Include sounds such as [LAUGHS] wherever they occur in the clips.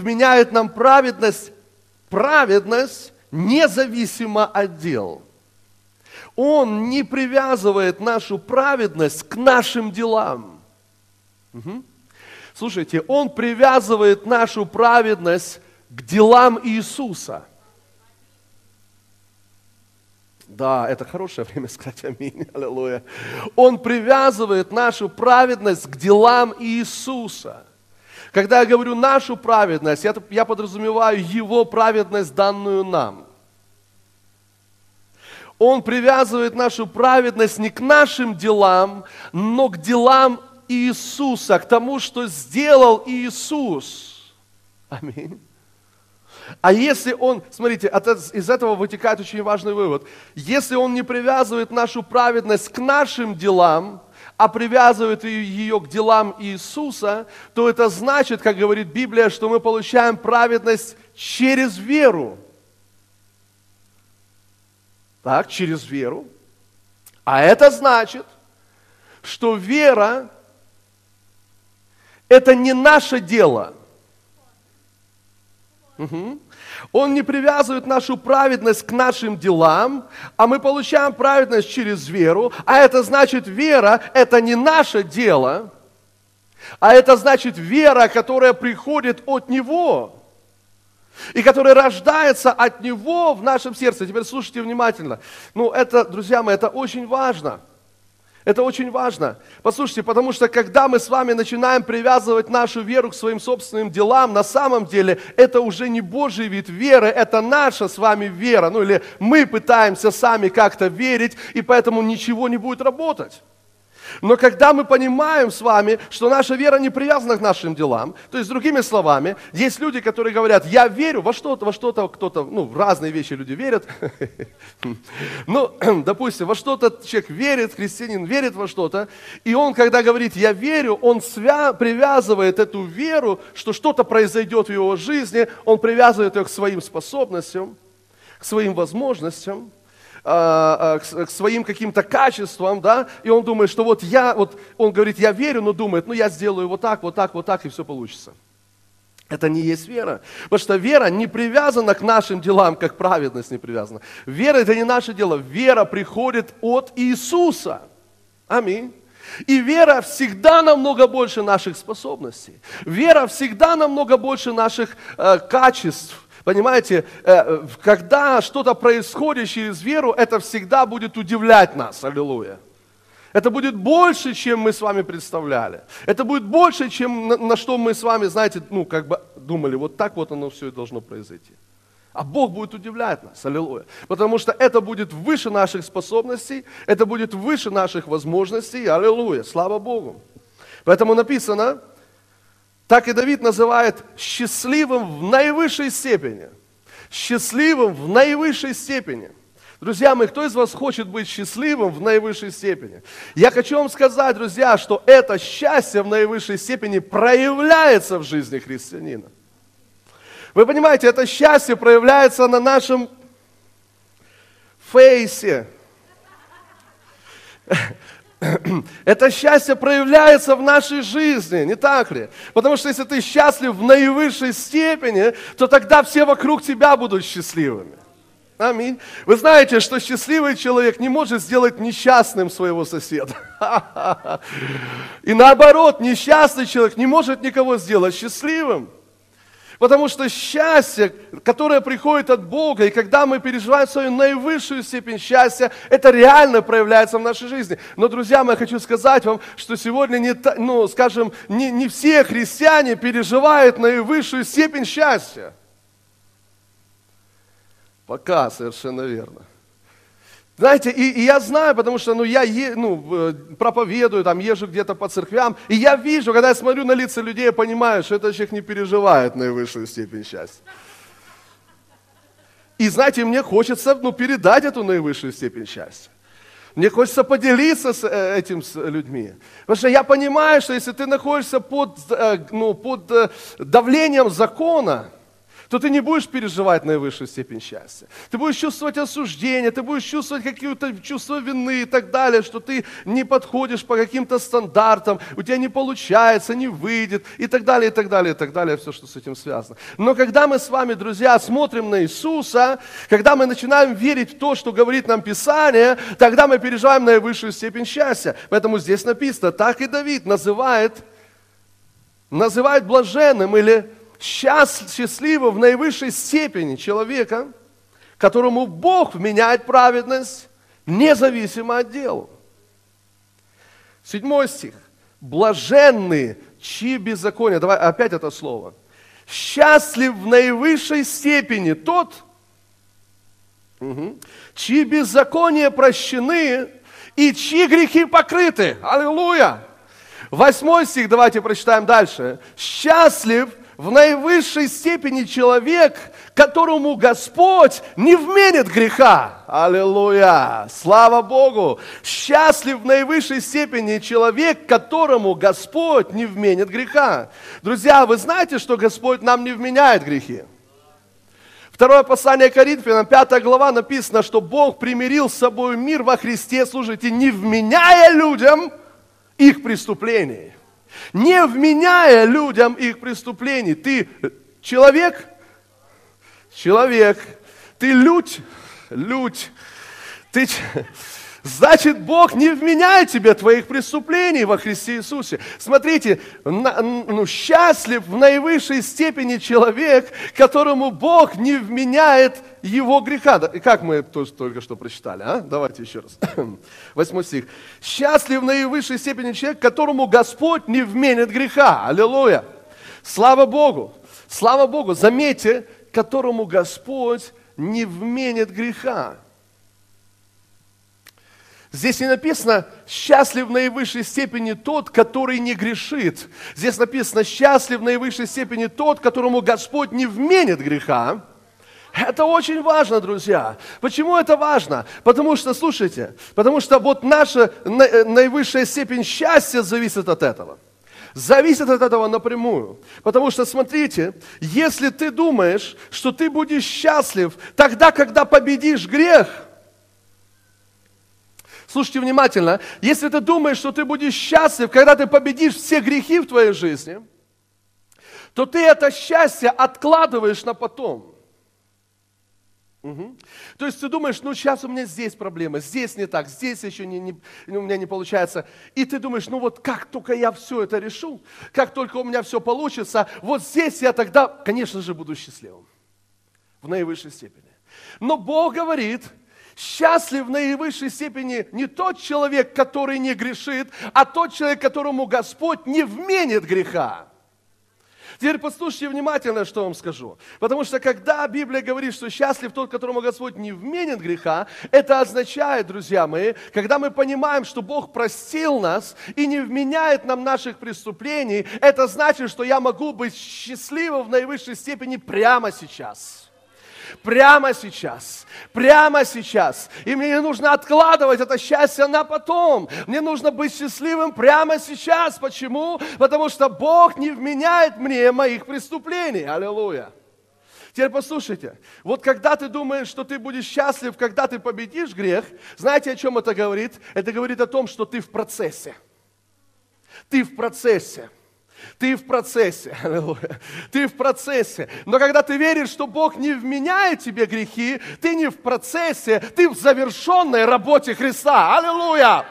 Вменяет нам праведность, праведность независимо от дел. Он не привязывает нашу праведность к нашим делам. Угу. Слушайте, Он привязывает нашу праведность к делам Иисуса. Да, это хорошее время [LAUGHS] сказать аминь, аллилуйя. Он привязывает нашу праведность к делам Иисуса. Когда я говорю нашу праведность, я, я подразумеваю Его праведность, данную нам. Он привязывает нашу праведность не к нашим делам, но к делам Иисуса, к тому, что сделал Иисус. Аминь. А если он, смотрите, из этого вытекает очень важный вывод. Если он не привязывает нашу праведность к нашим делам, а привязывает ее к делам Иисуса, то это значит, как говорит Библия, что мы получаем праведность через веру так, через веру. А это значит, что вера – это не наше дело. Угу. Он не привязывает нашу праведность к нашим делам, а мы получаем праведность через веру. А это значит, вера – это не наше дело, а это значит вера, которая приходит от Него и который рождается от Него в нашем сердце. Теперь слушайте внимательно. Ну, это, друзья мои, это очень важно. Это очень важно. Послушайте, потому что когда мы с вами начинаем привязывать нашу веру к своим собственным делам, на самом деле это уже не Божий вид веры, это наша с вами вера. Ну или мы пытаемся сами как-то верить, и поэтому ничего не будет работать. Но когда мы понимаем с вами, что наша вера не привязана к нашим делам, то есть, другими словами, есть люди, которые говорят, я верю во что-то, во что-то кто-то, ну, в разные вещи люди верят. [LAUGHS] Ну, [CLEARS THROAT] допустим, во что-то человек верит, христианин верит во что-то, и он, когда говорит, я верю, он свя- привязывает эту веру, что что-то произойдет в его жизни, он привязывает ее к своим способностям, к своим возможностям, а, а, к своим каким-то качествам, да, и он думает, что вот я, вот он говорит, я верю, но думает, ну я сделаю вот так, вот так, вот так, и все получится. Это не есть вера. Потому что вера не привязана к нашим делам, как праведность не привязана. Вера это не наше дело. Вера приходит от Иисуса. Аминь. И вера всегда намного больше наших способностей. Вера всегда намного больше наших э, качеств. Понимаете, э, когда что-то происходит через веру, это всегда будет удивлять нас. Аллилуйя. Это будет больше, чем мы с вами представляли. Это будет больше, чем на, на что мы с вами, знаете, ну, как бы думали, вот так вот оно все и должно произойти. А Бог будет удивлять нас, аллилуйя. Потому что это будет выше наших способностей, это будет выше наших возможностей, аллилуйя, слава Богу. Поэтому написано, так и Давид называет счастливым в наивысшей степени. Счастливым в наивысшей степени. Друзья мои, кто из вас хочет быть счастливым в наивысшей степени? Я хочу вам сказать, друзья, что это счастье в наивысшей степени проявляется в жизни христианина. Вы понимаете, это счастье проявляется на нашем фейсе. [CLEARS THROAT] Это счастье проявляется в нашей жизни, не так ли? Потому что если ты счастлив в наивысшей степени, то тогда все вокруг тебя будут счастливыми. Аминь. Вы знаете, что счастливый человек не может сделать несчастным своего соседа. [LAUGHS] И наоборот, несчастный человек не может никого сделать счастливым. Потому что счастье, которое приходит от Бога, и когда мы переживаем свою наивысшую степень счастья, это реально проявляется в нашей жизни. Но, друзья мои, хочу сказать вам, что сегодня, не, ну, скажем, не, не все христиане переживают наивысшую степень счастья. Пока, совершенно верно. Знаете, и, и я знаю, потому что ну, я е, ну, э, проповедую, там, езжу где-то по церквям, и я вижу, когда я смотрю на лица людей, я понимаю, что этот человек не переживает наивысшую степень счастья. И знаете, мне хочется ну, передать эту наивысшую степень счастья. Мне хочется поделиться с э, этим с людьми. Потому что я понимаю, что если ты находишься под, э, ну, под давлением закона, то ты не будешь переживать наивысшую степень счастья. Ты будешь чувствовать осуждение, ты будешь чувствовать какие-то чувства вины и так далее, что ты не подходишь по каким-то стандартам, у тебя не получается, не выйдет и так далее, и так далее, и так далее, все, что с этим связано. Но когда мы с вами, друзья, смотрим на Иисуса, когда мы начинаем верить в то, что говорит нам Писание, тогда мы переживаем наивысшую степень счастья. Поэтому здесь написано, так и Давид называет, называет блаженным или счастливо в наивысшей степени человека, которому Бог вменяет праведность, независимо от дела. Седьмой стих. Блаженные, чьи беззакония, давай опять это слово. Счастлив в наивысшей степени тот, угу, чьи беззакония прощены и чьи грехи покрыты. Аллилуйя! Восьмой стих, давайте прочитаем дальше. Счастлив в наивысшей степени человек, которому Господь не вменит греха. Аллилуйя! Слава Богу! Счастлив в наивысшей степени человек, которому Господь не вменит греха. Друзья, вы знаете, что Господь нам не вменяет грехи? Второе послание Коринфянам, 5 глава написано, что Бог примирил с собой мир во Христе, служите, не вменяя людям их преступлений не вменяя людям их преступлений. Ты человек? Человек. Ты людь? Людь. Ты... Значит, Бог не вменяет тебе твоих преступлений во Христе Иисусе. Смотрите, на, ну, счастлив в наивысшей степени человек, которому Бог не вменяет его греха. Как мы тоже только что прочитали, а? Давайте еще раз. [CLEARS THROAT] Восьмой стих. Счастлив в наивысшей степени человек, которому Господь не вменит греха. Аллилуйя. Слава Богу. Слава Богу. Заметьте, которому Господь не вменит греха. Здесь не написано «счастлив в наивысшей степени тот, который не грешит». Здесь написано «счастлив в наивысшей степени тот, которому Господь не вменит греха». Это очень важно, друзья. Почему это важно? Потому что, слушайте, потому что вот наша наивысшая степень счастья зависит от этого. Зависит от этого напрямую. Потому что, смотрите, если ты думаешь, что ты будешь счастлив тогда, когда победишь грех – Слушайте внимательно. Если ты думаешь, что ты будешь счастлив, когда ты победишь все грехи в твоей жизни, то ты это счастье откладываешь на потом. Угу. То есть ты думаешь, ну сейчас у меня здесь проблемы, здесь не так, здесь еще не, не, у меня не получается. И ты думаешь, ну вот как только я все это решу, как только у меня все получится, вот здесь я тогда, конечно же, буду счастливым. В наивысшей степени. Но Бог говорит, Счастлив в наивысшей степени не тот человек, который не грешит, а тот человек, которому Господь не вменит греха. Теперь послушайте внимательно, что вам скажу. Потому что когда Библия говорит, что счастлив тот, которому Господь не вменит греха, это означает, друзья мои, когда мы понимаем, что Бог простил нас и не вменяет нам наших преступлений, это значит, что я могу быть счастливым в наивысшей степени прямо сейчас прямо сейчас, прямо сейчас. И мне не нужно откладывать это счастье на потом. Мне нужно быть счастливым прямо сейчас. Почему? Потому что Бог не вменяет мне моих преступлений. Аллилуйя. Теперь послушайте, вот когда ты думаешь, что ты будешь счастлив, когда ты победишь грех, знаете, о чем это говорит? Это говорит о том, что ты в процессе. Ты в процессе. Ты в процессе. [LAUGHS] Ты в процессе. Но когда ты веришь, что Бог не вменяет тебе грехи, ты не в процессе, ты в завершенной работе Христа. Аллилуйя!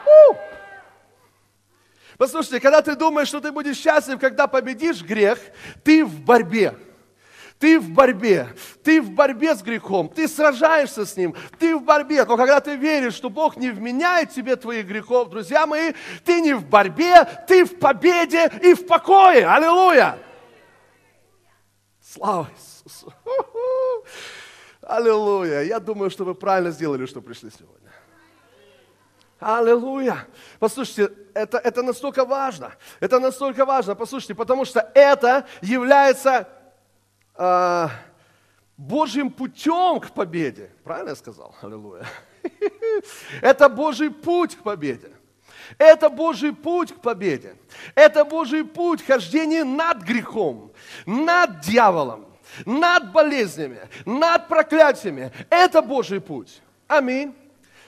Послушайте, когда ты думаешь, что ты будешь счастлив, когда победишь грех, ты в борьбе. Ты в борьбе, ты в борьбе с грехом, ты сражаешься с ним, ты в борьбе. Но когда ты веришь, что Бог не вменяет тебе твоих грехов, друзья мои, ты не в борьбе, ты в победе и в покое. Аллилуйя! Слава Иисусу! [LAUGHS] Аллилуйя! Я думаю, что вы правильно сделали, что пришли сегодня. Аллилуйя! Послушайте, это, это настолько важно. Это настолько важно, послушайте, потому что это является а, Божьим путем к победе. Правильно я сказал? Аллилуйя. [LAUGHS] Это Божий путь к победе. Это Божий путь к победе. Это Божий путь хождения над грехом, над дьяволом. над болезнями, над проклятиями. Это Божий путь. Аминь.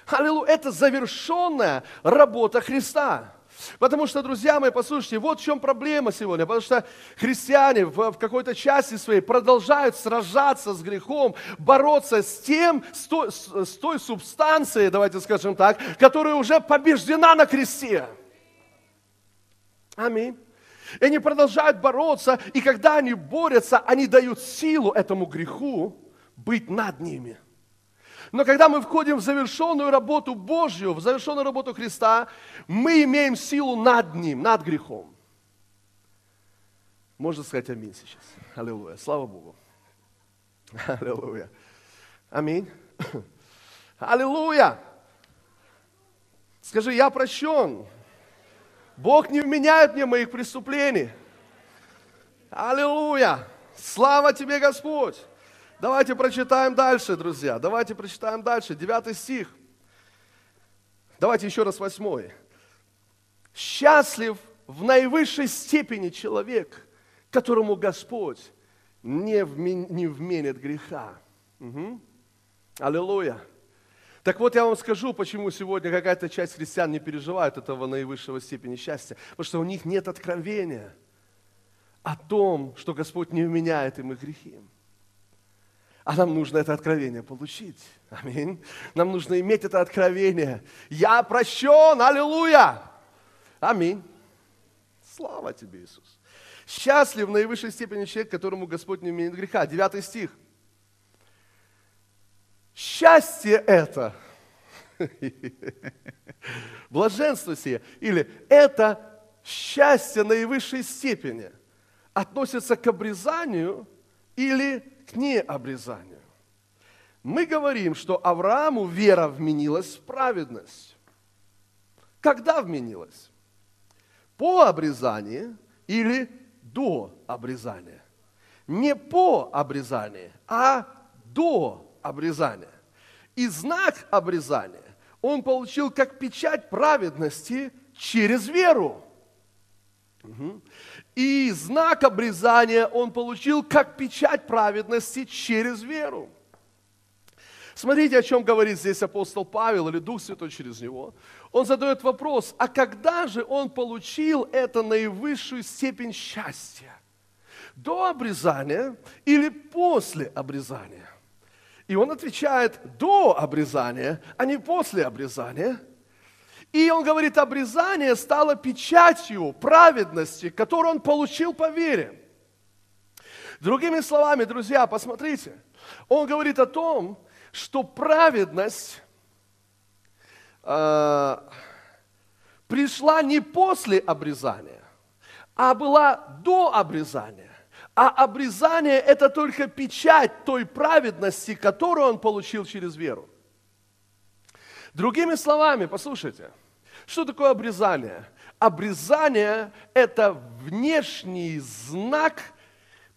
Аллилуйя. Это завершенная работа Христа. Потому что, друзья мои, послушайте, вот в чем проблема сегодня. Потому что христиане в, в какой-то части своей продолжают сражаться с грехом, бороться с тем, с той, с, той субстанцией, давайте скажем так, которая уже побеждена на кресте. Аминь. И они продолжают бороться, и когда они борются, они дают силу этому греху быть над ними. Но когда мы входим в завершенную работу Божью, в завершенную работу Христа, мы имеем силу над Ним, над грехом. Можно сказать аминь сейчас. Аллилуйя. Слава Богу. Аллилуйя. Аминь. Аллилуйя. Скажи, я прощен. Бог не вменяет мне моих преступлений. Аллилуйя! Слава тебе, Господь! Давайте прочитаем дальше, друзья. Давайте прочитаем дальше. Девятый стих. Давайте еще раз восьмой. Счастлив в наивысшей степени человек, которому Господь не, вмен, не вменит греха. Угу. Аллилуйя. Так вот, я вам скажу, почему сегодня какая-то часть христиан не переживает этого наивысшего степени счастья. Потому что у них нет откровения о том, что Господь не вменяет им их грехи. А нам нужно это откровение получить. Аминь. Нам нужно иметь это откровение. Я прощен, аллилуйя. Аминь. Слава тебе, Иисус. Счастлив в наивысшей степени человек, которому Господь не вменяет греха. Девятый стих. Счастье это, [LAUGHS] блаженство сие, или это счастье наивысшей степени относится к обрезанию или к необрезанию. Мы говорим, что Аврааму вера вменилась в праведность. Когда вменилась? По обрезанию или до обрезания? Не по обрезанию, а до обрезания. И знак обрезания он получил как печать праведности через веру. И знак обрезания он получил как печать праведности через веру. Смотрите, о чем говорит здесь апостол Павел или Дух Святой через него. Он задает вопрос, а когда же он получил это наивысшую степень счастья? До обрезания или после обрезания? И он отвечает до обрезания, а не после обрезания. И он говорит, обрезание стало печатью праведности, которую он получил по вере. Другими словами, друзья, посмотрите, он говорит о том, что праведность э, пришла не после обрезания, а была до обрезания. А обрезание – это только печать той праведности, которую он получил через веру. Другими словами, послушайте, что такое обрезание? Обрезание – это внешний знак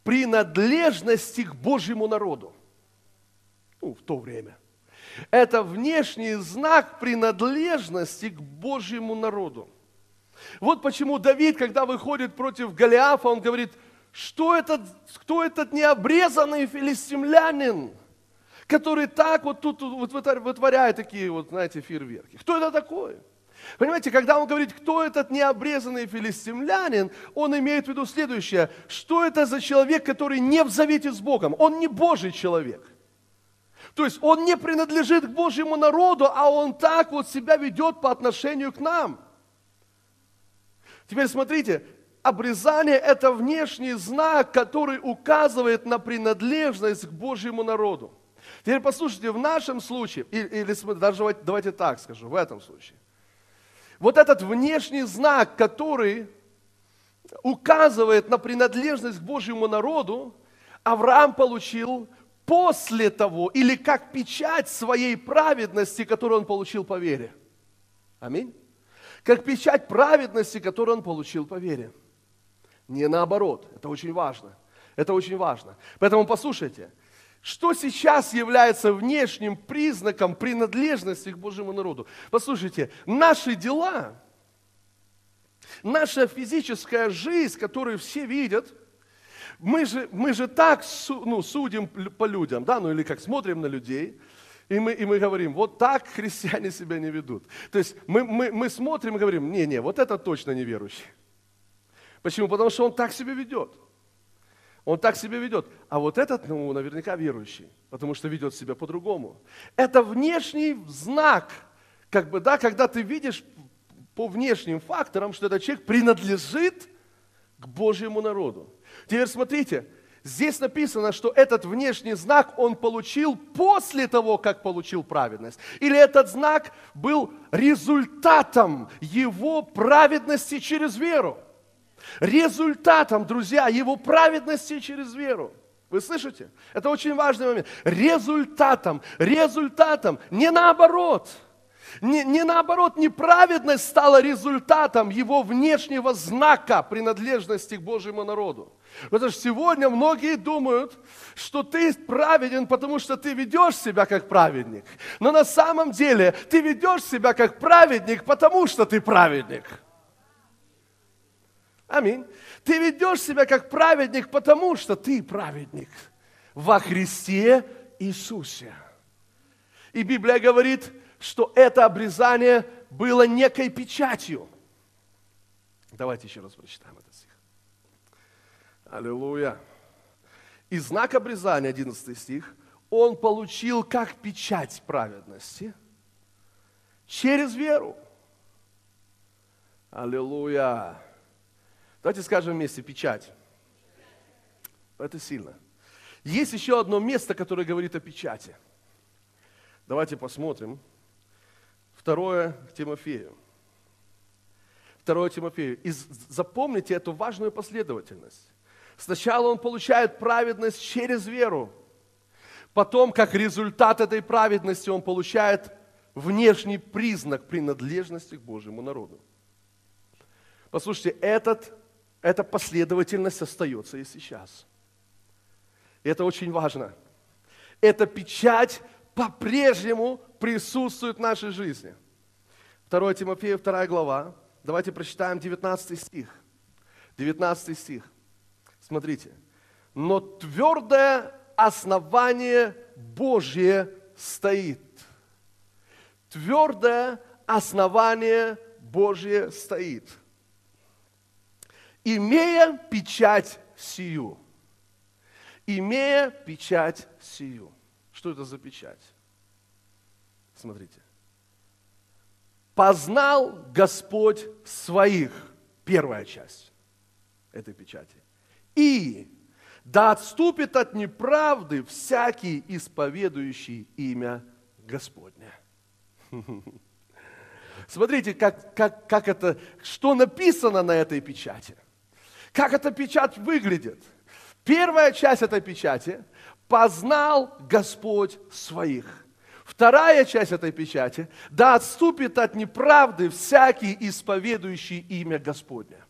принадлежности к Божьему народу. Ну, в то время. Это внешний знак принадлежности к Божьему народу. Вот почему Давид, когда выходит против Голиафа, он говорит – что этот, кто этот необрезанный филистимлянин, который так вот тут вот вытворяет такие вот, знаете, фейерверки? Кто это такой? Понимаете, когда он говорит, кто этот необрезанный филистимлянин, он имеет в виду следующее, что это за человек, который не в завете с Богом, он не Божий человек. То есть он не принадлежит к Божьему народу, а он так вот себя ведет по отношению к нам. Теперь смотрите, обрезание – это внешний знак, который указывает на принадлежность к Божьему народу. Теперь послушайте, в нашем случае, или, или даже давайте так скажу, в этом случае, вот этот внешний знак, который указывает на принадлежность к Божьему народу, Авраам получил после того, или как печать своей праведности, которую он получил по вере. Аминь. Как печать праведности, которую он получил по вере. Не наоборот. Это очень важно. Это очень важно. Поэтому послушайте, что сейчас является внешним признаком принадлежности к Божьему народу? Послушайте, наши дела, наша физическая жизнь, которую все видят, Мы же, мы же так ну, судим по людям, да, ну или как смотрим на людей, и мы, и мы говорим, вот так христиане себя не ведут. То есть мы, мы, мы смотрим и говорим, не-не, вот это точно неверующий. Почему? Потому что он так себя ведет. Он так себя ведет. А вот этот, ну, наверняка верующий, потому что ведет себя по-другому. Это внешний знак, как бы, да, когда ты видишь по внешним факторам, что этот человек принадлежит к Божьему народу. Теперь смотрите, здесь написано, что этот внешний знак он получил после того, как получил праведность. Или этот знак был результатом его праведности через веру. Результатом, друзья, его праведности через веру. Вы слышите? Это очень важный момент. Результатом, результатом, не наоборот. Не, не наоборот, неправедность стала результатом его внешнего знака принадлежности к Божьему народу. Потому что сегодня многие думают, что ты праведен, потому что ты ведешь себя как праведник. Но на самом деле ты ведешь себя как праведник, потому что ты праведник. Аминь. Ты ведешь себя как праведник, потому что ты праведник во Христе Иисусе. И Библия говорит, что это обрезание было некой печатью. Давайте еще раз прочитаем этот стих. Аллилуйя. И знак обрезания, 11 стих, он получил как печать праведности через веру. Аллилуйя. Давайте скажем вместе печать. Это сильно. Есть еще одно место, которое говорит о печати. Давайте посмотрим. Второе Тимофею. Второе Тимофею. И запомните эту важную последовательность. Сначала он получает праведность через веру. Потом, как результат этой праведности, он получает внешний признак принадлежности к Божьему народу. Послушайте, этот эта последовательность остается и сейчас. И это очень важно. Эта печать по-прежнему присутствует в нашей жизни. 2 Тимофея, 2 глава. Давайте прочитаем 19 стих. 19 стих. Смотрите. Но твердое основание Божье стоит. Твердое основание Божье стоит имея печать сию. Имея печать сию. Что это за печать? Смотрите. Познал Господь своих. Первая часть этой печати. И да отступит от неправды всякий исповедующий имя Господня. [LAUGHS] Смотрите, как, как, как это, что написано на этой печати. Как эта печать выглядит? Первая часть этой печати – познал Господь своих. Вторая часть этой печати – да отступит от неправды всякий исповедующий имя Господня.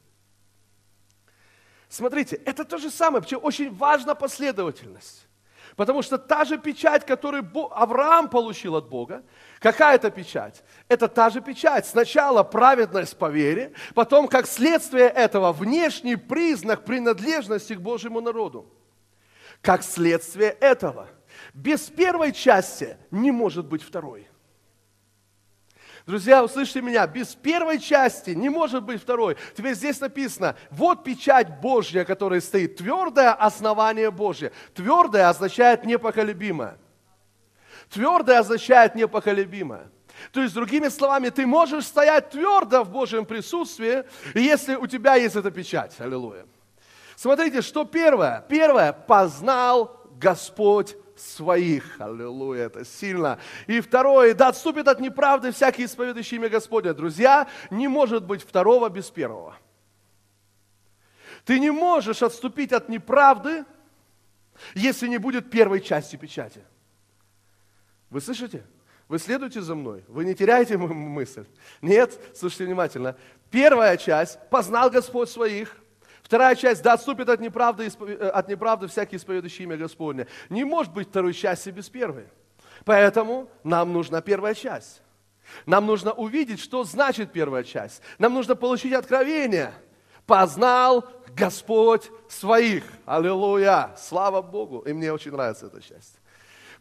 Смотрите, это то же самое, причем очень важна последовательность. Потому что та же печать, которую Авраам получил от Бога, какая это печать? Это та же печать. Сначала праведность по вере, потом, как следствие этого, внешний признак принадлежности к Божьему народу. Как следствие этого, без первой части не может быть второй. Друзья, услышьте меня, без первой части не может быть второй. Теперь здесь написано, вот печать Божья, которая стоит, твердое основание Божье. Твердое означает непоколебимое. Твердое означает непоколебимое. То есть, другими словами, ты можешь стоять твердо в Божьем присутствии, если у тебя есть эта печать. Аллилуйя. Смотрите, что первое? Первое, познал Господь своих. Аллилуйя, это сильно. И второе, да отступит от неправды всякий исповедующий имя Господня. Друзья, не может быть второго без первого. Ты не можешь отступить от неправды, если не будет первой части печати. Вы слышите? Вы следуете за мной? Вы не теряете мысль? Нет? Слушайте внимательно. Первая часть – познал Господь своих – Вторая часть, да отступит от неправды, э, от неправды всякий исповедующий имя Господне. Не может быть второй части без первой. Поэтому нам нужна первая часть. Нам нужно увидеть, что значит первая часть. Нам нужно получить откровение. Познал Господь своих. Аллилуйя. Слава Богу. И мне очень нравится эта часть.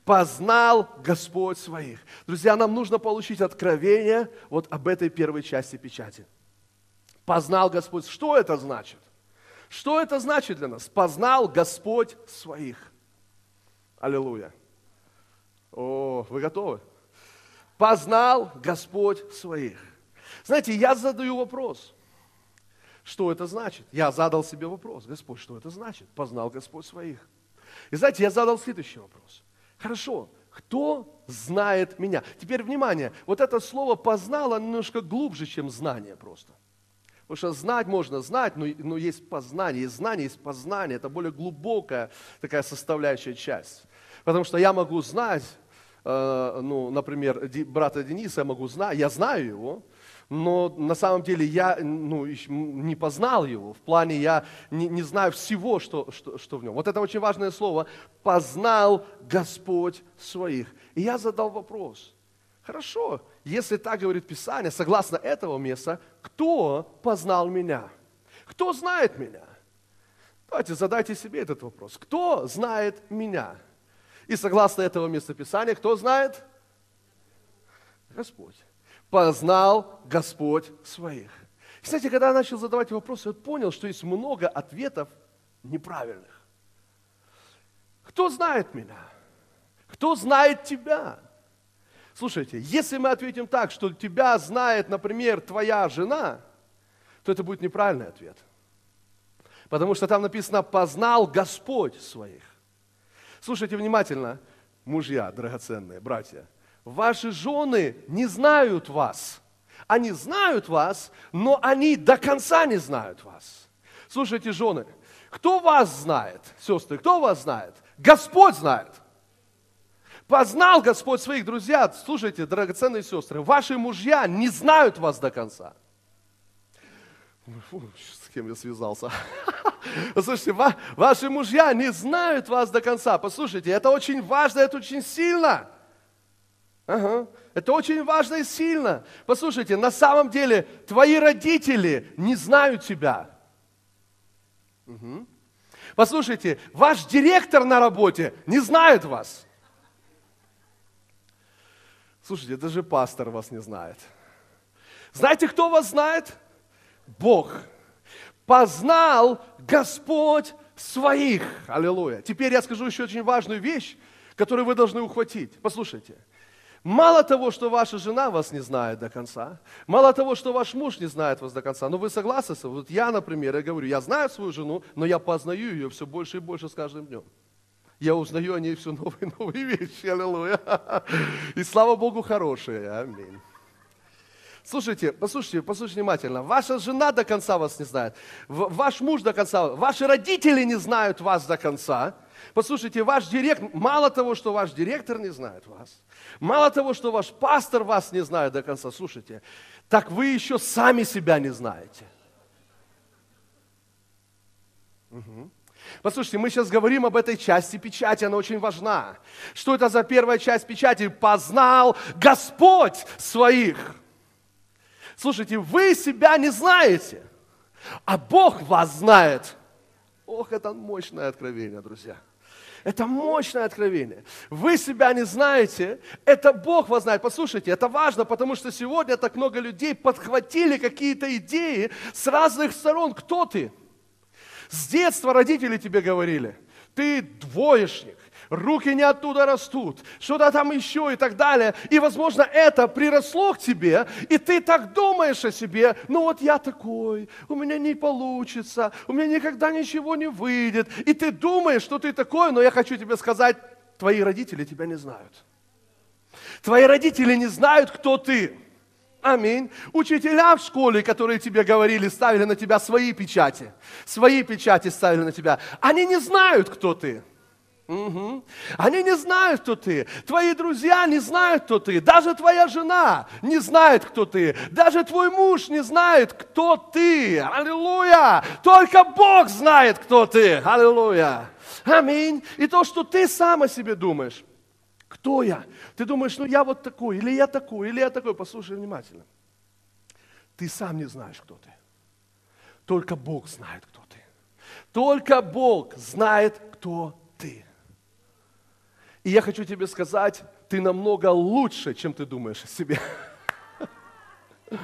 Познал Господь своих. Друзья, нам нужно получить откровение вот об этой первой части печати. Познал Господь. Что это значит? Что это значит для нас? Познал Господь своих. Аллилуйя. О, вы готовы? Познал Господь своих. Знаете, я задаю вопрос. Что это значит? Я задал себе вопрос. Господь, что это значит? Познал Господь своих. И знаете, я задал следующий вопрос. Хорошо, кто знает меня? Теперь внимание, вот это слово познало немножко глубже, чем знание просто. Потому что знать можно знать, но, но есть познание, есть знание, есть познание. Это более глубокая такая составляющая часть. Потому что я могу знать, э, ну, например, брата Дениса я могу знать, я знаю его, но на самом деле я ну, не познал его, в плане я не, не знаю всего, что, что, что в нем. Вот это очень важное слово. Познал Господь своих. И я задал вопрос. Хорошо, если так говорит Писание, согласно этого места, кто познал меня? Кто знает меня? Давайте задайте себе этот вопрос. Кто знает меня? И согласно этого места Писания, кто знает? Господь познал Господь своих. Кстати, когда я начал задавать вопросы, я понял, что есть много ответов неправильных. Кто знает меня? Кто знает тебя? Слушайте, если мы ответим так, что тебя знает, например, твоя жена, то это будет неправильный ответ. Потому что там написано «познал Господь своих». Слушайте внимательно, мужья драгоценные, братья ваши жены не знают вас. Они знают вас, но они до конца не знают вас. Слушайте, жены, кто вас знает, сестры, кто вас знает? Господь знает. Познал Господь своих друзья. Слушайте, драгоценные сестры, ваши мужья не знают вас до конца. Фу, с кем я связался? [LAUGHS] Послушайте, ваши мужья не знают вас до конца. Послушайте, это очень важно, это очень сильно. Ага. Это очень важно и сильно. Послушайте, на самом деле твои родители не знают тебя. Угу. Послушайте, ваш директор на работе не знает вас. Слушайте, даже пастор вас не знает. Знаете, кто вас знает? Бог. Познал Господь своих. Аллилуйя. Теперь я скажу еще очень важную вещь, которую вы должны ухватить. Послушайте. Мало того, что ваша жена вас не знает до конца, мало того, что ваш муж не знает вас до конца, но вы согласны? Вот я, например, я говорю, я знаю свою жену, но я познаю ее все больше и больше с каждым днем. Я узнаю о ней все новые и новые вещи, аллилуйя. И слава Богу, хорошие, аминь. Слушайте, послушайте, послушайте внимательно. Ваша жена до конца вас не знает. Ваш муж до конца. Ваши родители не знают вас до конца. Послушайте, ваш директор, мало того, что ваш директор не знает вас, мало того, что ваш пастор вас не знает до конца, слушайте, так вы еще сами себя не знаете. Угу. Послушайте, мы сейчас говорим об этой части печати, она очень важна. Что это за первая часть печати? Познал Господь своих. Слушайте, вы себя не знаете, а Бог вас знает. Ох, это мощное откровение, друзья. Это мощное откровение. Вы себя не знаете, это Бог вас знает. Послушайте, это важно, потому что сегодня так много людей подхватили какие-то идеи с разных сторон. Кто ты? С детства родители тебе говорили, ты двоечник, руки не оттуда растут, что-то там еще и так далее. И, возможно, это приросло к тебе, и ты так думаешь о себе, ну вот я такой, у меня не получится, у меня никогда ничего не выйдет. И ты думаешь, что ты такой, но я хочу тебе сказать, твои родители тебя не знают. Твои родители не знают, кто ты. Аминь. Учителя в школе, которые тебе говорили, ставили на тебя свои печати. Свои печати ставили на тебя. Они не знают, кто ты. Угу. Они не знают, кто ты. Твои друзья не знают, кто ты. Даже твоя жена не знает, кто ты. Даже твой муж не знает, кто ты. Аллилуйя! Только Бог знает, кто ты. Аллилуйя! Аминь. И то, что ты сам о себе думаешь. Кто я? Ты думаешь, ну я вот такой, или я такой, или я такой. Послушай внимательно. Ты сам не знаешь, кто ты. Только Бог знает, кто ты. Только Бог знает, кто ты. И я хочу тебе сказать, ты намного лучше, чем ты думаешь о себе. [LAUGHS]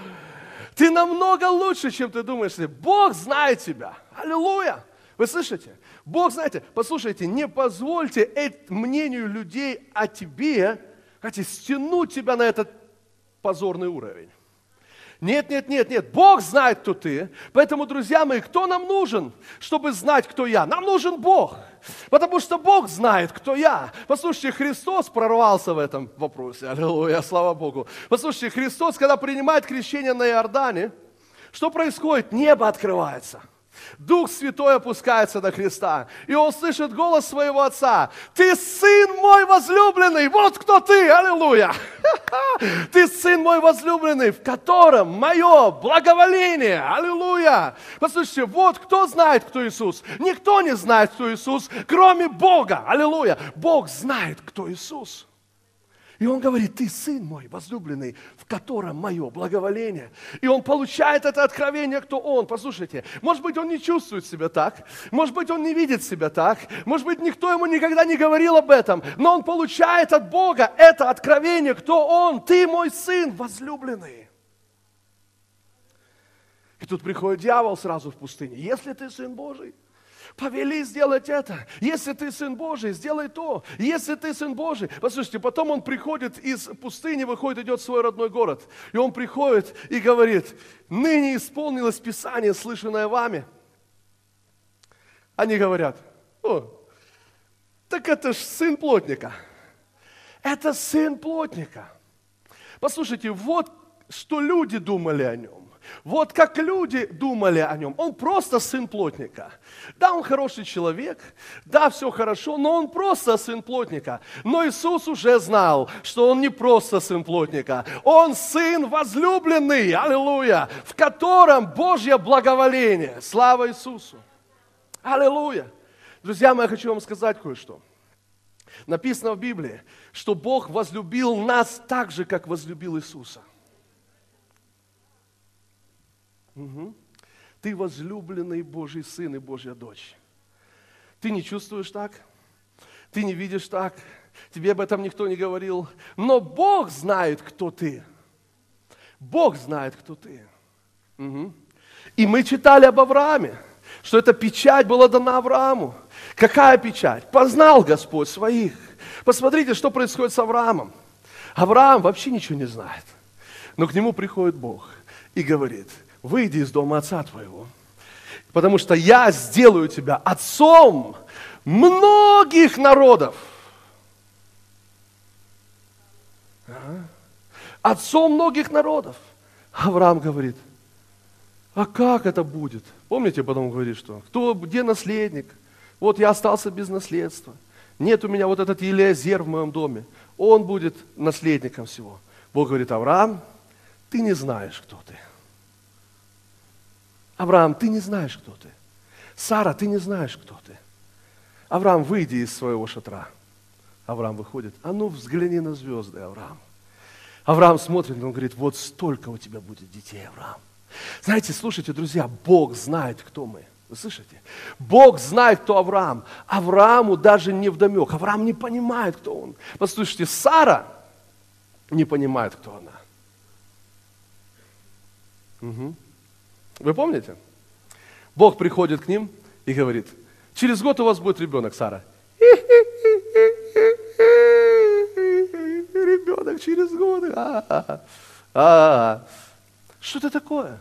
Ты намного лучше, чем ты думаешь. Бог знает тебя. Аллилуйя. Вы слышите? Бог, знаете, послушайте, не позвольте мнению людей о тебе, знаете, стянуть тебя на этот позорный уровень. Нет, нет, нет, нет. Бог знает, кто ты. Поэтому, друзья мои, кто нам нужен, чтобы знать, кто я? Нам нужен Бог. Потому что Бог знает, кто я. Послушайте, Христос прорвался в этом вопросе. Аллилуйя, слава Богу. Послушайте, Христос, когда принимает крещение на Иордане, что происходит? Небо открывается. Дух Святой опускается до Христа, и он слышит голос своего Отца. Ты сын мой возлюбленный, вот кто ты, аллилуйя. [LAUGHS] Ты сын мой возлюбленный, в котором мое благоволение, аллилуйя. Послушайте, вот кто знает, кто Иисус. Никто не знает, кто Иисус, кроме Бога, аллилуйя. Бог знает, кто Иисус. И он говорит, ты сын мой возлюбленный, в котором мое благоволение. И он получает это откровение, кто он. Послушайте, может быть, он не чувствует себя так, может быть, он не видит себя так, может быть, никто ему никогда не говорил об этом, но он получает от Бога это откровение, кто он. Ты мой сын возлюбленный. И тут приходит дьявол сразу в пустыне. Если ты сын Божий, повели сделать это. Если ты сын Божий, сделай то. Если ты сын Божий, послушайте, потом он приходит из пустыни, выходит, идет в свой родной город. И он приходит и говорит, ныне исполнилось Писание, слышанное вами. Они говорят, о, так это ж сын плотника. Это сын плотника. Послушайте, вот что люди думали о нем. Вот как люди думали о нем. Он просто сын плотника. Да, он хороший человек, да, все хорошо, но он просто сын плотника. Но Иисус уже знал, что он не просто сын плотника. Он сын возлюбленный, аллилуйя, в котором Божье благоволение. Слава Иисусу. Аллилуйя. Друзья мои, я хочу вам сказать кое-что. Написано в Библии, что Бог возлюбил нас так же, как возлюбил Иисуса. Угу. Ты возлюбленный Божий сын и Божья дочь. Ты не чувствуешь так, ты не видишь так, тебе об этом никто не говорил, но Бог знает, кто ты. Бог знает, кто ты. Угу. И мы читали об Аврааме, что эта печать была дана Аврааму. Какая печать? Познал Господь своих. Посмотрите, что происходит с Авраамом. Авраам вообще ничего не знает. Но к нему приходит Бог и говорит – выйди из дома отца твоего, потому что я сделаю тебя отцом многих народов. Отцом многих народов. Авраам говорит, а как это будет? Помните, потом говорит, что кто, где наследник? Вот я остался без наследства. Нет у меня вот этот Елеазер в моем доме. Он будет наследником всего. Бог говорит, Авраам, ты не знаешь, кто ты. Авраам, ты не знаешь, кто ты. Сара, ты не знаешь, кто ты. Авраам, выйди из своего шатра. Авраам выходит. А ну, взгляни на звезды, Авраам. Авраам смотрит, он говорит, вот столько у тебя будет детей, Авраам. Знаете, слушайте, друзья, Бог знает, кто мы. Вы слышите? Бог знает, кто Авраам. Аврааму даже не вдомек. Авраам не понимает, кто он. Послушайте, Сара не понимает, кто она. Угу. Вы помните? Бог приходит к ним и говорит, через год у вас будет ребенок, Сара. [LAUGHS] Ребенок через год. А-а-а. Что это такое?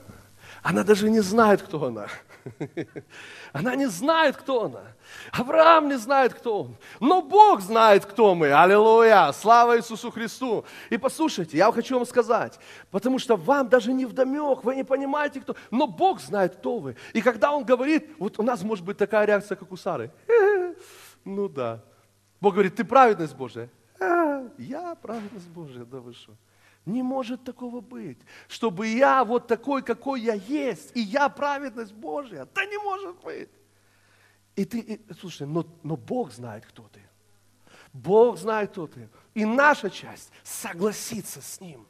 Она даже не знает, кто она. [LAUGHS] Она не знает, кто она. Авраам не знает, кто он. Но Бог знает, кто мы. Аллилуйя. Слава Иисусу Христу. И послушайте, я хочу вам сказать, потому что вам даже не вдомек, вы не понимаете, кто. Но Бог знает, кто вы. И когда Он говорит, вот у нас может быть такая реакция, как у Сары. [LAUGHS] Ну да. Бог говорит, ты праведность Божия. «А, [LAUGHS] я праведность Божия, да вы что? Не может такого быть, чтобы я вот такой, какой я есть, и я праведность Божья. Да не может быть. И ты, и, слушай, но, но Бог знает, кто ты. Бог знает, кто ты. И наша часть согласиться с Ним.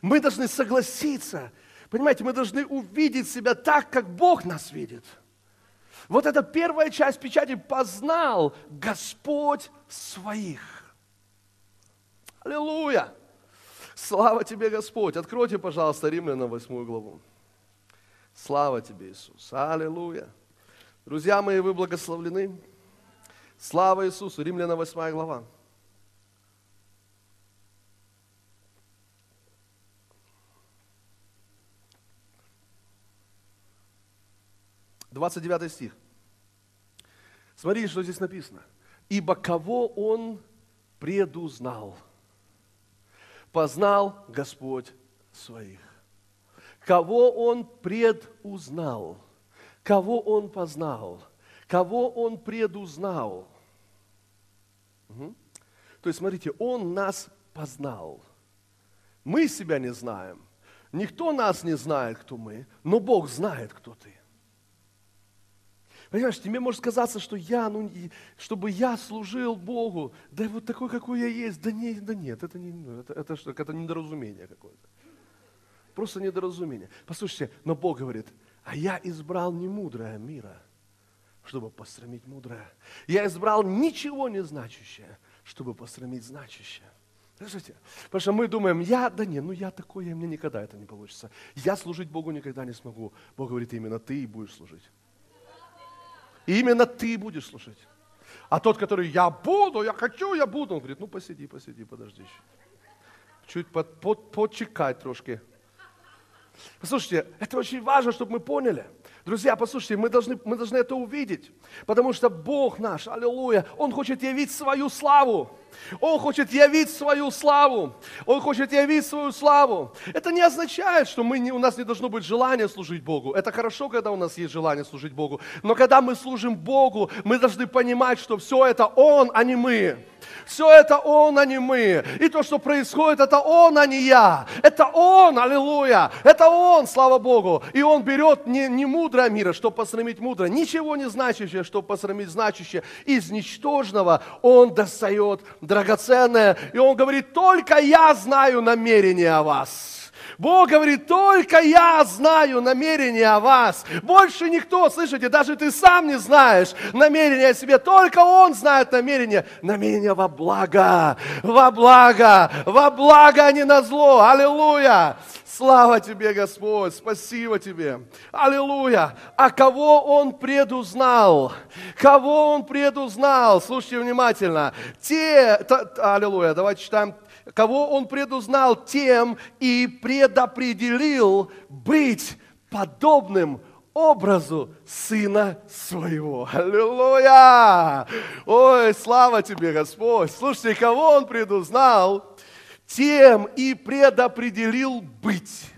Мы должны согласиться. Понимаете, мы должны увидеть себя так, как Бог нас видит. Вот эта первая часть печати познал Господь своих. Аллилуйя! Слава тебе, Господь! Откройте, пожалуйста, Римлянам 8 главу. Слава тебе, Иисус! Аллилуйя! Друзья мои, вы благословлены. Слава Иисусу! Римляна 8 глава. 29 стих. Смотрите, что здесь написано. «Ибо кого Он предузнал, познал Господь своих». Кого Он предузнал, кого Он познал, кого Он предузнал. Угу. То есть, смотрите, Он нас познал. Мы себя не знаем. Никто нас не знает, кто мы, но Бог знает, кто ты. Понимаешь, тебе может казаться, что я, ну, чтобы я служил Богу, да вот такой, какой я есть, да, не, да нет, это, не, ну, это, это, что, это недоразумение какое-то. Просто недоразумение. Послушайте, но Бог говорит, а я избрал не мудрое мира, чтобы посрамить мудрое. Я избрал ничего не значащее, чтобы посрамить значащее. Слышите? Потому что мы думаем, я, да не, ну я такой, я, мне никогда это не получится. Я служить Богу никогда не смогу. Бог говорит, именно ты и будешь служить. И именно ты будешь служить. А тот, который я буду, я хочу, я буду, он говорит, ну посиди, посиди, подожди еще. Чуть под, под, подчекать трошки. Послушайте, это очень важно, чтобы мы поняли. Друзья, послушайте, мы должны, мы должны это увидеть, потому что Бог наш, аллилуйя, Он хочет явить свою славу. Он хочет явить свою славу. Он хочет явить свою славу. Это не означает, что мы не, у нас не должно быть желания служить Богу. Это хорошо, когда у нас есть желание служить Богу. Но когда мы служим Богу, мы должны понимать, что все это Он, а не мы. Все это Он, а не мы. И то, что происходит, это Он, а не я. Это Он, аллилуйя. Это Он, слава Богу. И Он берет не, не мудрое мира, чтобы посрамить мудрое. Ничего не значащее, чтобы посрамить значащее. Из ничтожного Он достает драгоценное. И Он говорит, только я знаю намерения о вас. Бог говорит, только я знаю намерения о вас. Больше никто, слышите, даже ты сам не знаешь намерения о себе. Только Он знает намерения. Намерения во благо, во благо, во благо, а не на зло. Аллилуйя. Слава тебе, Господь, спасибо тебе. Аллилуйя. А кого он предузнал? Кого он предузнал? Слушайте внимательно. Те, та, аллилуйя, давайте читаем кого он предузнал, тем и предопределил быть подобным образу Сына Своего. Аллилуйя! Ой, слава Тебе, Господь! Слушайте, кого Он предузнал, тем и предопределил быть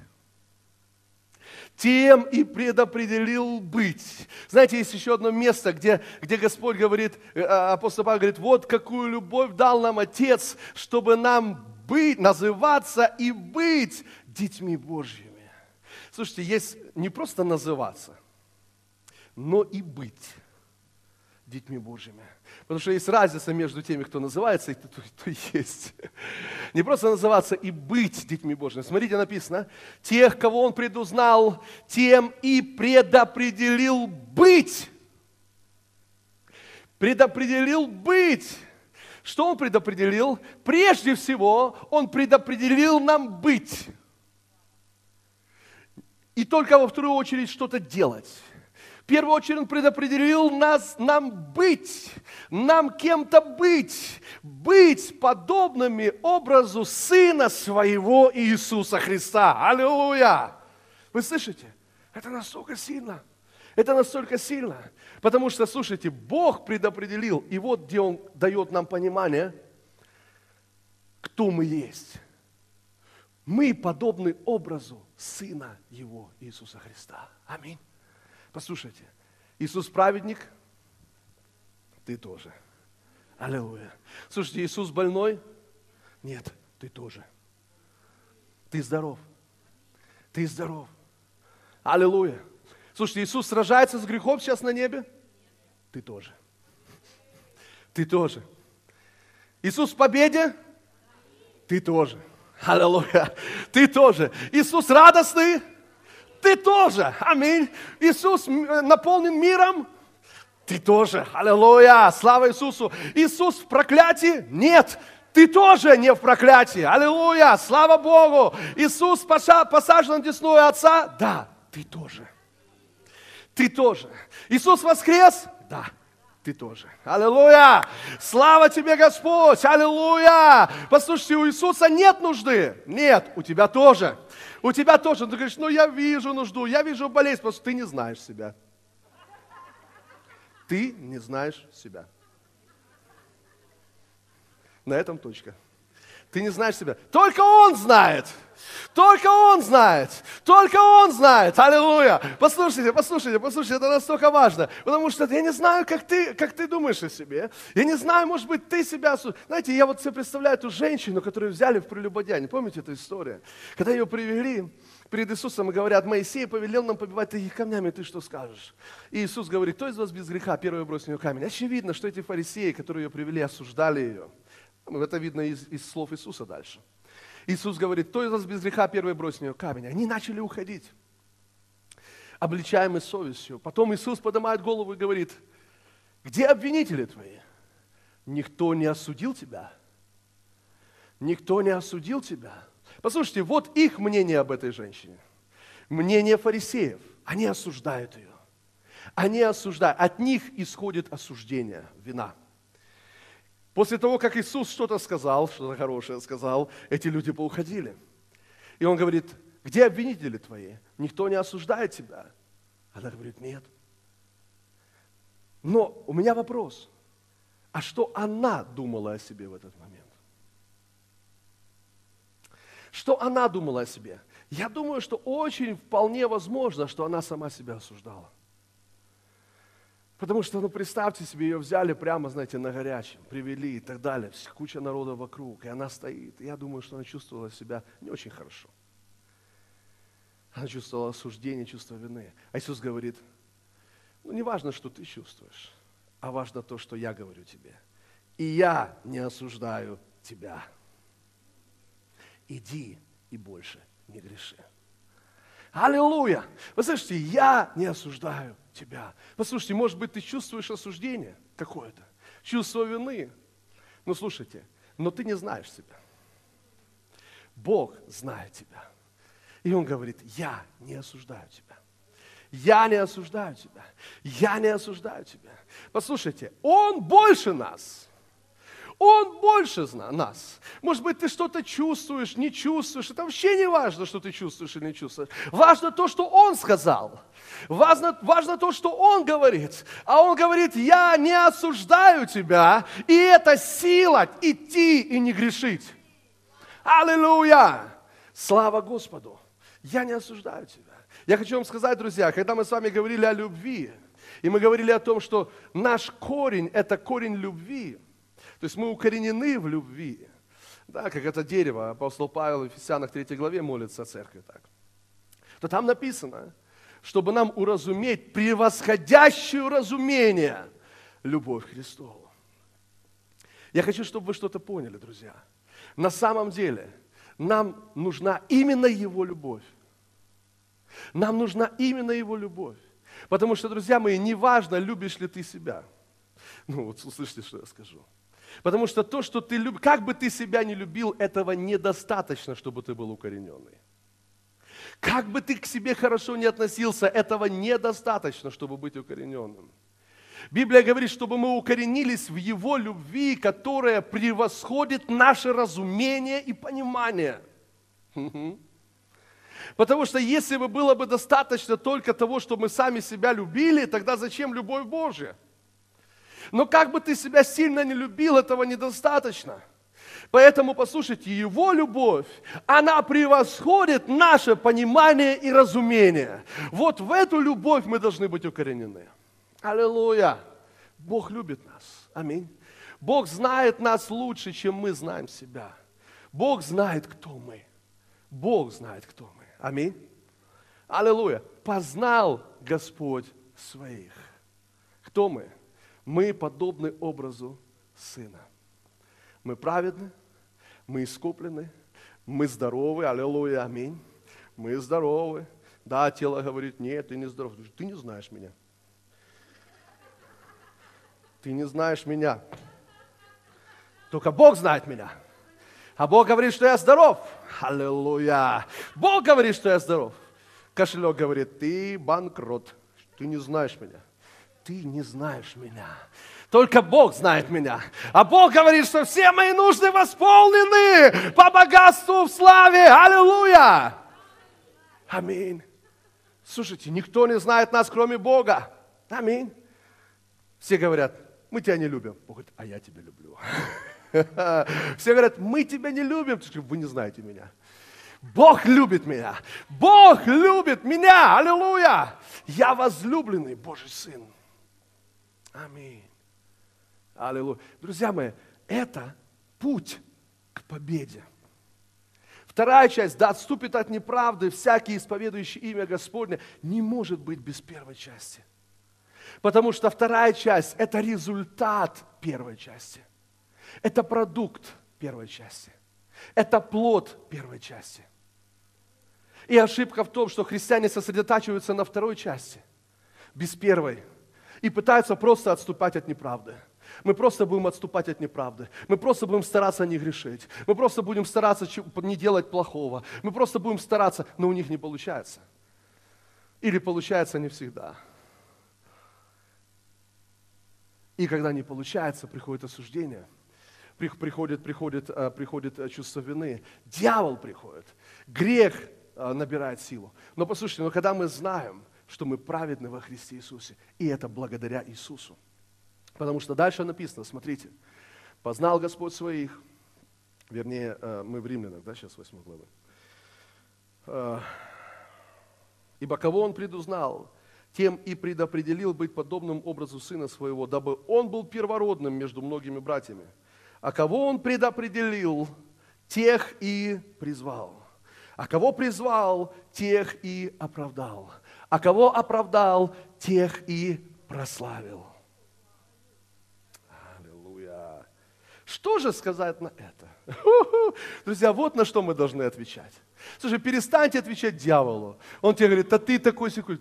тем и предопределил быть. Знаете, есть еще одно место, где, где Господь говорит, э, а, апостол Павел говорит, вот какую любовь дал нам Отец, чтобы нам быть, называться и быть детьми Божьими. Слушайте, есть не просто называться, но и быть детьми Божьими. Потому что есть разница между теми, кто называется, и кто, кто есть. [LAUGHS] Не просто называться и быть детьми Божьими. Смотрите, написано, тех, кого Он предузнал, тем и предопределил быть. Предопределил быть. Что Он предопределил? Прежде всего, Он предопределил нам быть. И только во вторую очередь что-то делать. Первую очередь Он предопределил нас, нам быть, нам кем-то быть, быть подобными образу Сына Своего Иисуса Христа. Аллилуйя! Вы слышите? Это настолько сильно. Это настолько сильно. Потому что, слушайте, Бог предопределил, и вот где Он дает нам понимание, кто мы есть. Мы подобны образу Сына Его Иисуса Христа. Аминь. Послушайте, Иисус праведник, ты тоже. Аллилуйя. Слушайте, Иисус больной? Нет, ты тоже. Ты здоров. Ты здоров. Аллилуйя. Слушайте, Иисус сражается с грехом сейчас на небе? Ты тоже. Ты тоже. Иисус в победе? Ты тоже. Аллилуйя. Ты тоже. Иисус радостный? Ты тоже. Аминь. Иисус наполнен миром? Ты тоже. Аллилуйя. Слава Иисусу. Иисус в проклятии? Нет. Ты тоже не в проклятии. Аллилуйя. Слава Богу. Иисус посажен на десную Отца? Да. Ты тоже. Ты тоже. Иисус воскрес? Да ты тоже. Аллилуйя! Слава тебе, Господь! Аллилуйя! Послушайте, у Иисуса нет нужды. Нет, у тебя тоже. У тебя тоже. Ты говоришь, ну я вижу нужду, я вижу болезнь, потому что ты не знаешь себя. Ты не знаешь себя. На этом точка. Ты не знаешь себя. Только Он знает. Только Он знает. Только Он знает. Аллилуйя. Послушайте, послушайте, послушайте, это настолько важно. Потому что я не знаю, как ты, как ты думаешь о себе. Я не знаю, может быть, ты себя... Знаете, я вот себе представляю эту женщину, которую взяли в прелюбодяне. Помните эту историю? Когда ее привели перед Иисусом и говорят, Моисей повелел нам побивать таких камнями, ты что скажешь? И Иисус говорит, кто из вас без греха, первый брось в нее камень. Очевидно, что эти фарисеи, которые ее привели, осуждали ее. Это видно из, из слов Иисуса дальше. Иисус говорит, кто из вас без греха первый бросил в нее камень? Они начали уходить, обличаемые совестью. Потом Иисус поднимает голову и говорит, где обвинители твои? Никто не осудил тебя. Никто не осудил тебя. Послушайте, вот их мнение об этой женщине. Мнение фарисеев. Они осуждают ее. Они осуждают. От них исходит осуждение, вина. После того, как Иисус что-то сказал, что-то хорошее сказал, эти люди поуходили. И он говорит, где обвинители твои? Никто не осуждает тебя. Она говорит, нет. Но у меня вопрос. А что она думала о себе в этот момент? Что она думала о себе? Я думаю, что очень вполне возможно, что она сама себя осуждала. Потому что, ну, представьте себе, ее взяли прямо, знаете, на горячем, привели и так далее. Куча народа вокруг, и она стоит. Я думаю, что она чувствовала себя не очень хорошо. Она чувствовала осуждение, чувство вины. А Иисус говорит, ну, не важно, что ты чувствуешь, а важно то, что я говорю тебе. И я не осуждаю тебя. Иди и больше не греши. Аллилуйя! Вы слышите, я не осуждаю тебя. Послушайте, может быть, ты чувствуешь осуждение какое-то, чувство вины. Но слушайте, но ты не знаешь себя. Бог знает тебя. И Он говорит, я не осуждаю тебя. Я не осуждаю тебя. Я не осуждаю тебя. Послушайте, Он больше нас. Он больше нас. Может быть, ты что-то чувствуешь, не чувствуешь. Это вообще не важно, что ты чувствуешь или не чувствуешь. Важно то, что Он сказал. Важно, важно то, что Он говорит. А Он говорит, я не осуждаю тебя. И это сила идти и не грешить. Аллилуйя! Слава Господу! Я не осуждаю тебя. Я хочу вам сказать, друзья, когда мы с вами говорили о любви, и мы говорили о том, что наш корень – это корень любви – то есть мы укоренены в любви. Да, как это дерево. Апостол Павел в Ефесянах 3 главе молится о церкви так. То там написано, чтобы нам уразуметь превосходящее разумение любовь к Христову. Я хочу, чтобы вы что-то поняли, друзья. На самом деле нам нужна именно Его любовь. Нам нужна именно Его любовь. Потому что, друзья мои, неважно, любишь ли ты себя. Ну вот услышите, что я скажу. Потому что то, что ты любишь, как бы ты себя не любил, этого недостаточно, чтобы ты был укорененный. Как бы ты к себе хорошо не относился, этого недостаточно, чтобы быть укорененным. Библия говорит, чтобы мы укоренились в Его любви, которая превосходит наше разумение и понимание. Потому что если бы было бы достаточно только того, что мы сами себя любили, тогда зачем любовь Божья? Но как бы ты себя сильно не любил, этого недостаточно. Поэтому, послушайте, Его любовь, она превосходит наше понимание и разумение. Вот в эту любовь мы должны быть укоренены. Аллилуйя! Бог любит нас. Аминь. Бог знает нас лучше, чем мы знаем себя. Бог знает, кто мы. Бог знает, кто мы. Аминь. Аллилуйя. Познал Господь своих. Кто мы? Мы подобны образу Сына. Мы праведны, мы искуплены, мы здоровы, аллилуйя, аминь. Мы здоровы. Да, тело говорит, нет, ты не здоров. Ты не знаешь меня. ты не знаешь меня. Только Бог знает меня. А Бог говорит, что я здоров. Аллилуйя. Бог говорит, что я здоров. Кошелек говорит, ты банкрот. Ты не знаешь меня. Ты не знаешь меня. Только Бог знает меня. А Бог говорит, что все мои нужды восполнены по богатству в славе. Аллилуйя. Аминь. Слушайте, никто не знает нас, кроме Бога. Аминь. Все говорят, мы тебя не любим. Бог говорит, а я тебя люблю. [LAUGHS] Все говорят, мы тебя не любим. Вы не знаете меня. Бог любит меня. Бог любит меня. Аллилуйя. Я возлюбленный Божий Сын. Аминь. Аллилуйя. Друзья мои, это путь к победе. Вторая часть, да отступит от неправды всякий исповедующий имя Господне, не может быть без первой части. Потому что вторая часть – это результат первой части. Это продукт первой части. Это плод первой части. И ошибка в том, что христиане сосредотачиваются на второй части, без первой, и пытаются просто отступать от неправды. Мы просто будем отступать от неправды. Мы просто будем стараться не грешить. Мы просто будем стараться не делать плохого. Мы просто будем стараться, но у них не получается. Или получается не всегда. И когда не получается, приходит осуждение, приходит, приходит, э, приходит э, чувство вины, дьявол приходит, грех э, набирает силу. Но послушайте, но когда мы знаем, что мы праведны во Христе Иисусе, и это благодаря Иисусу, Потому что дальше написано, смотрите, познал Господь своих, вернее, э, мы в Римлянах, да, сейчас 8 главы. Э, Ибо кого он предузнал, тем и предопределил быть подобным образу сына своего, дабы он был первородным между многими братьями. А кого он предопределил, тех и призвал. А кого призвал, тех и оправдал. А кого оправдал, тех и прославил. Что же сказать на это? Друзья, вот на что мы должны отвечать. Слушай, перестаньте отвечать дьяволу. Он тебе говорит, а ты такой секунд.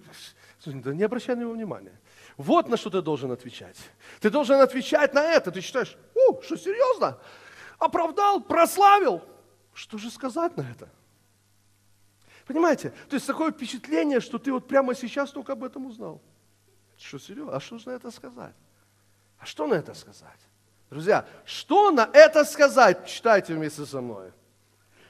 Слушай, да не обращай на него внимания. Вот на что ты должен отвечать. Ты должен отвечать на это. Ты считаешь, у, что серьезно? Оправдал, прославил. Что же сказать на это? Понимаете? То есть такое впечатление, что ты вот прямо сейчас только об этом узнал. Что, серьезно? А что же на это сказать? А что на это сказать? Друзья, что на это сказать? Читайте вместе со мной.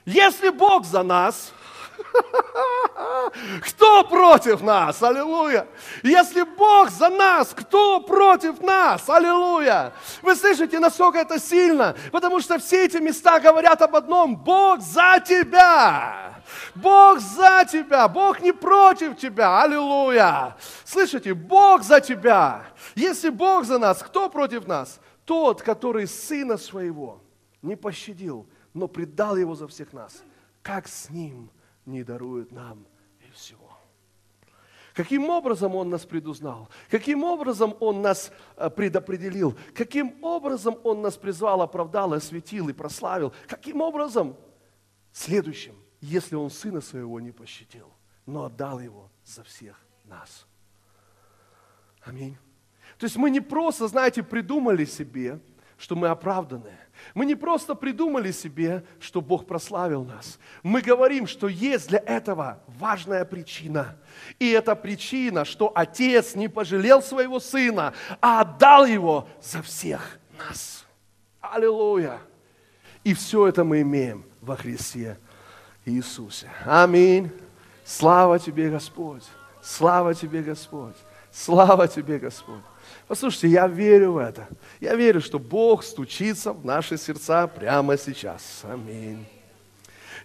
Если Бог за нас, [LAUGHS] кто против нас? Аллилуйя! Если Бог за нас, кто против нас? Аллилуйя! Вы слышите, насколько это сильно? Потому что все эти места говорят об одном. Бог за тебя! Бог за тебя! Бог не против тебя! Аллилуйя! Слышите, Бог за тебя! Если Бог за нас, кто против нас? Тот, который сына своего не пощадил, но предал его за всех нас, как с ним не дарует нам и всего. Каким образом Он нас предузнал? Каким образом Он нас э, предопределил? Каким образом Он нас призвал, оправдал, осветил и прославил? Каким образом? Следующим, если Он Сына Своего не пощадил, но отдал Его за всех нас. Аминь. То есть мы не просто, знаете, придумали себе, что мы оправданы. Мы не просто придумали себе, что Бог прославил нас. Мы говорим, что есть для этого важная причина. И эта причина, что Отец не пожалел своего Сына, а отдал Его за всех нас. Аллилуйя! И все это мы имеем во Христе Иисусе. Аминь. Слава Тебе, Господь. Слава Тебе, Господь. Слава Тебе, Господь. Послушайте, я верю в это. Я верю, что Бог стучится в наши сердца прямо сейчас. Аминь.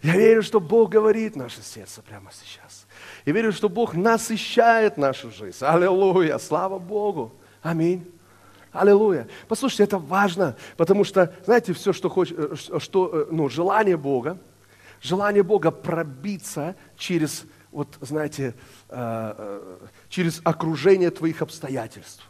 Я верю, что Бог говорит наше сердце прямо сейчас. Я верю, что Бог насыщает нашу жизнь. Аллилуйя. Слава Богу. Аминь. Аллилуйя. Послушайте, это важно, потому что, знаете, все, что хочет, э, что, э, ну, желание Бога, желание Бога пробиться через, вот, знаете, э, через окружение твоих обстоятельств.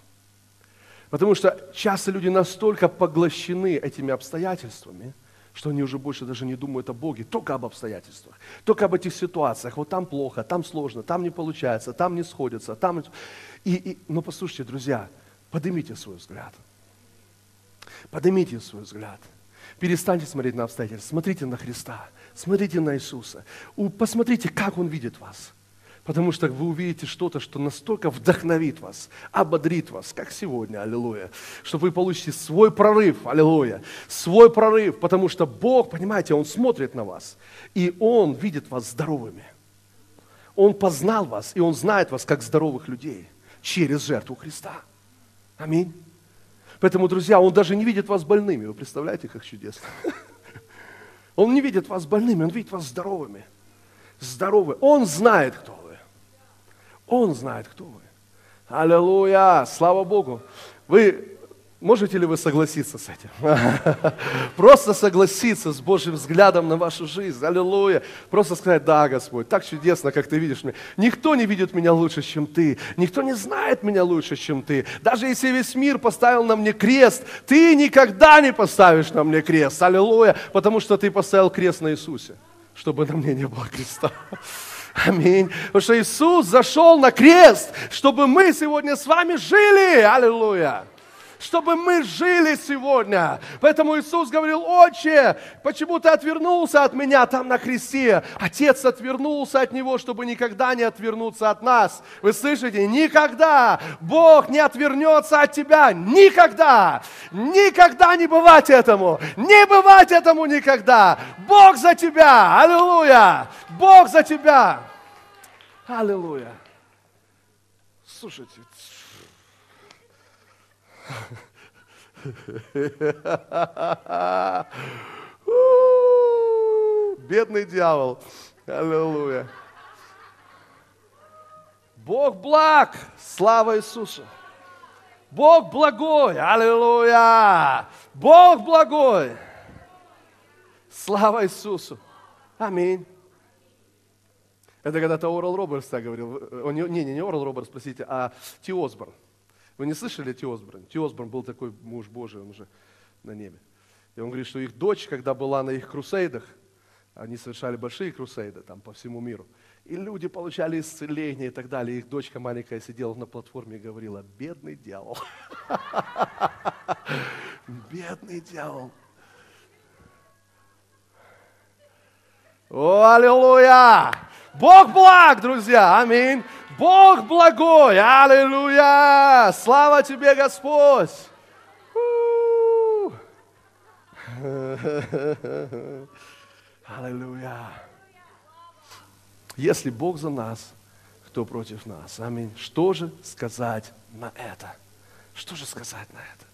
Потому что часто люди настолько поглощены этими обстоятельствами, что они уже больше даже не думают о Боге, только об обстоятельствах, только об этих ситуациях. Вот там плохо, там сложно, там не получается, там не сходится, там... И, и... Но послушайте, друзья, поднимите свой взгляд. Поднимите свой взгляд. Перестаньте смотреть на обстоятельства. Смотрите на Христа. Смотрите на Иисуса. Посмотрите, как Он видит вас. Потому что вы увидите что-то, что настолько вдохновит вас, ободрит вас, как сегодня, аллилуйя. Что вы получите свой прорыв, аллилуйя. Свой прорыв, потому что Бог, понимаете, Он смотрит на вас. И Он видит вас здоровыми. Он познал вас, и Он знает вас как здоровых людей через жертву Христа. Аминь. Поэтому, друзья, Он даже не видит вас больными. Вы представляете, как чудесно? [LAUGHS] Он не видит вас больными, Он видит вас здоровыми. Здоровы. Он знает, кто вы. Он знает, кто вы. Аллилуйя! Слава Богу! Вы Можете ли вы согласиться с этим? [LAUGHS] Просто согласиться с Божьим взглядом на вашу жизнь. Аллилуйя. Просто сказать, да, Господь, так чудесно, как Ты видишь меня. Никто не видит меня лучше, чем Ты. Никто не знает меня лучше, чем Ты. Даже если весь мир поставил на мне крест, Ты никогда не поставишь на мне крест. Аллилуйя. Потому что Ты поставил крест на Иисусе, чтобы на мне не было креста. [LAUGHS] Аминь. Потому что Иисус зашел на крест, чтобы мы сегодня с вами жили. Аллилуйя чтобы мы жили сегодня. Поэтому Иисус говорил, отче, почему ты отвернулся от меня там на кресте? Отец отвернулся от него, чтобы никогда не отвернуться от нас. Вы слышите? Никогда Бог не отвернется от тебя. Никогда. Никогда не бывать этому. Не бывать этому никогда. Бог за тебя. Аллилуйя. Бог за тебя. Аллилуйя. Слушайте, Бедный дьявол. Аллилуйя. Бог благ. Слава Иисусу. Бог благой. Аллилуйя. Бог благой. Слава Иисусу. Аминь. Это когда-то Орел Робертс так говорил. Не, не, не Орел Робертс, спросите, а Ти Осборн. Вы не слышали Ти Осборн? Ти Осборн был такой муж Божий, он уже на небе. И он говорит, что их дочь, когда была на их крусейдах, они совершали большие крусейды там по всему миру, и люди получали исцеление и так далее. Их дочка маленькая сидела на платформе и говорила, бедный дьявол. [LAUGHS] Бедный дьявол. О, аллилуйя! Бог благ, друзья, аминь. Бог благой, аллилуйя! Слава тебе, Господь! [LAUGHS] Аллилуйя! Если Бог за нас, кто против нас? Аминь. Что же сказать на это? Что же сказать на это?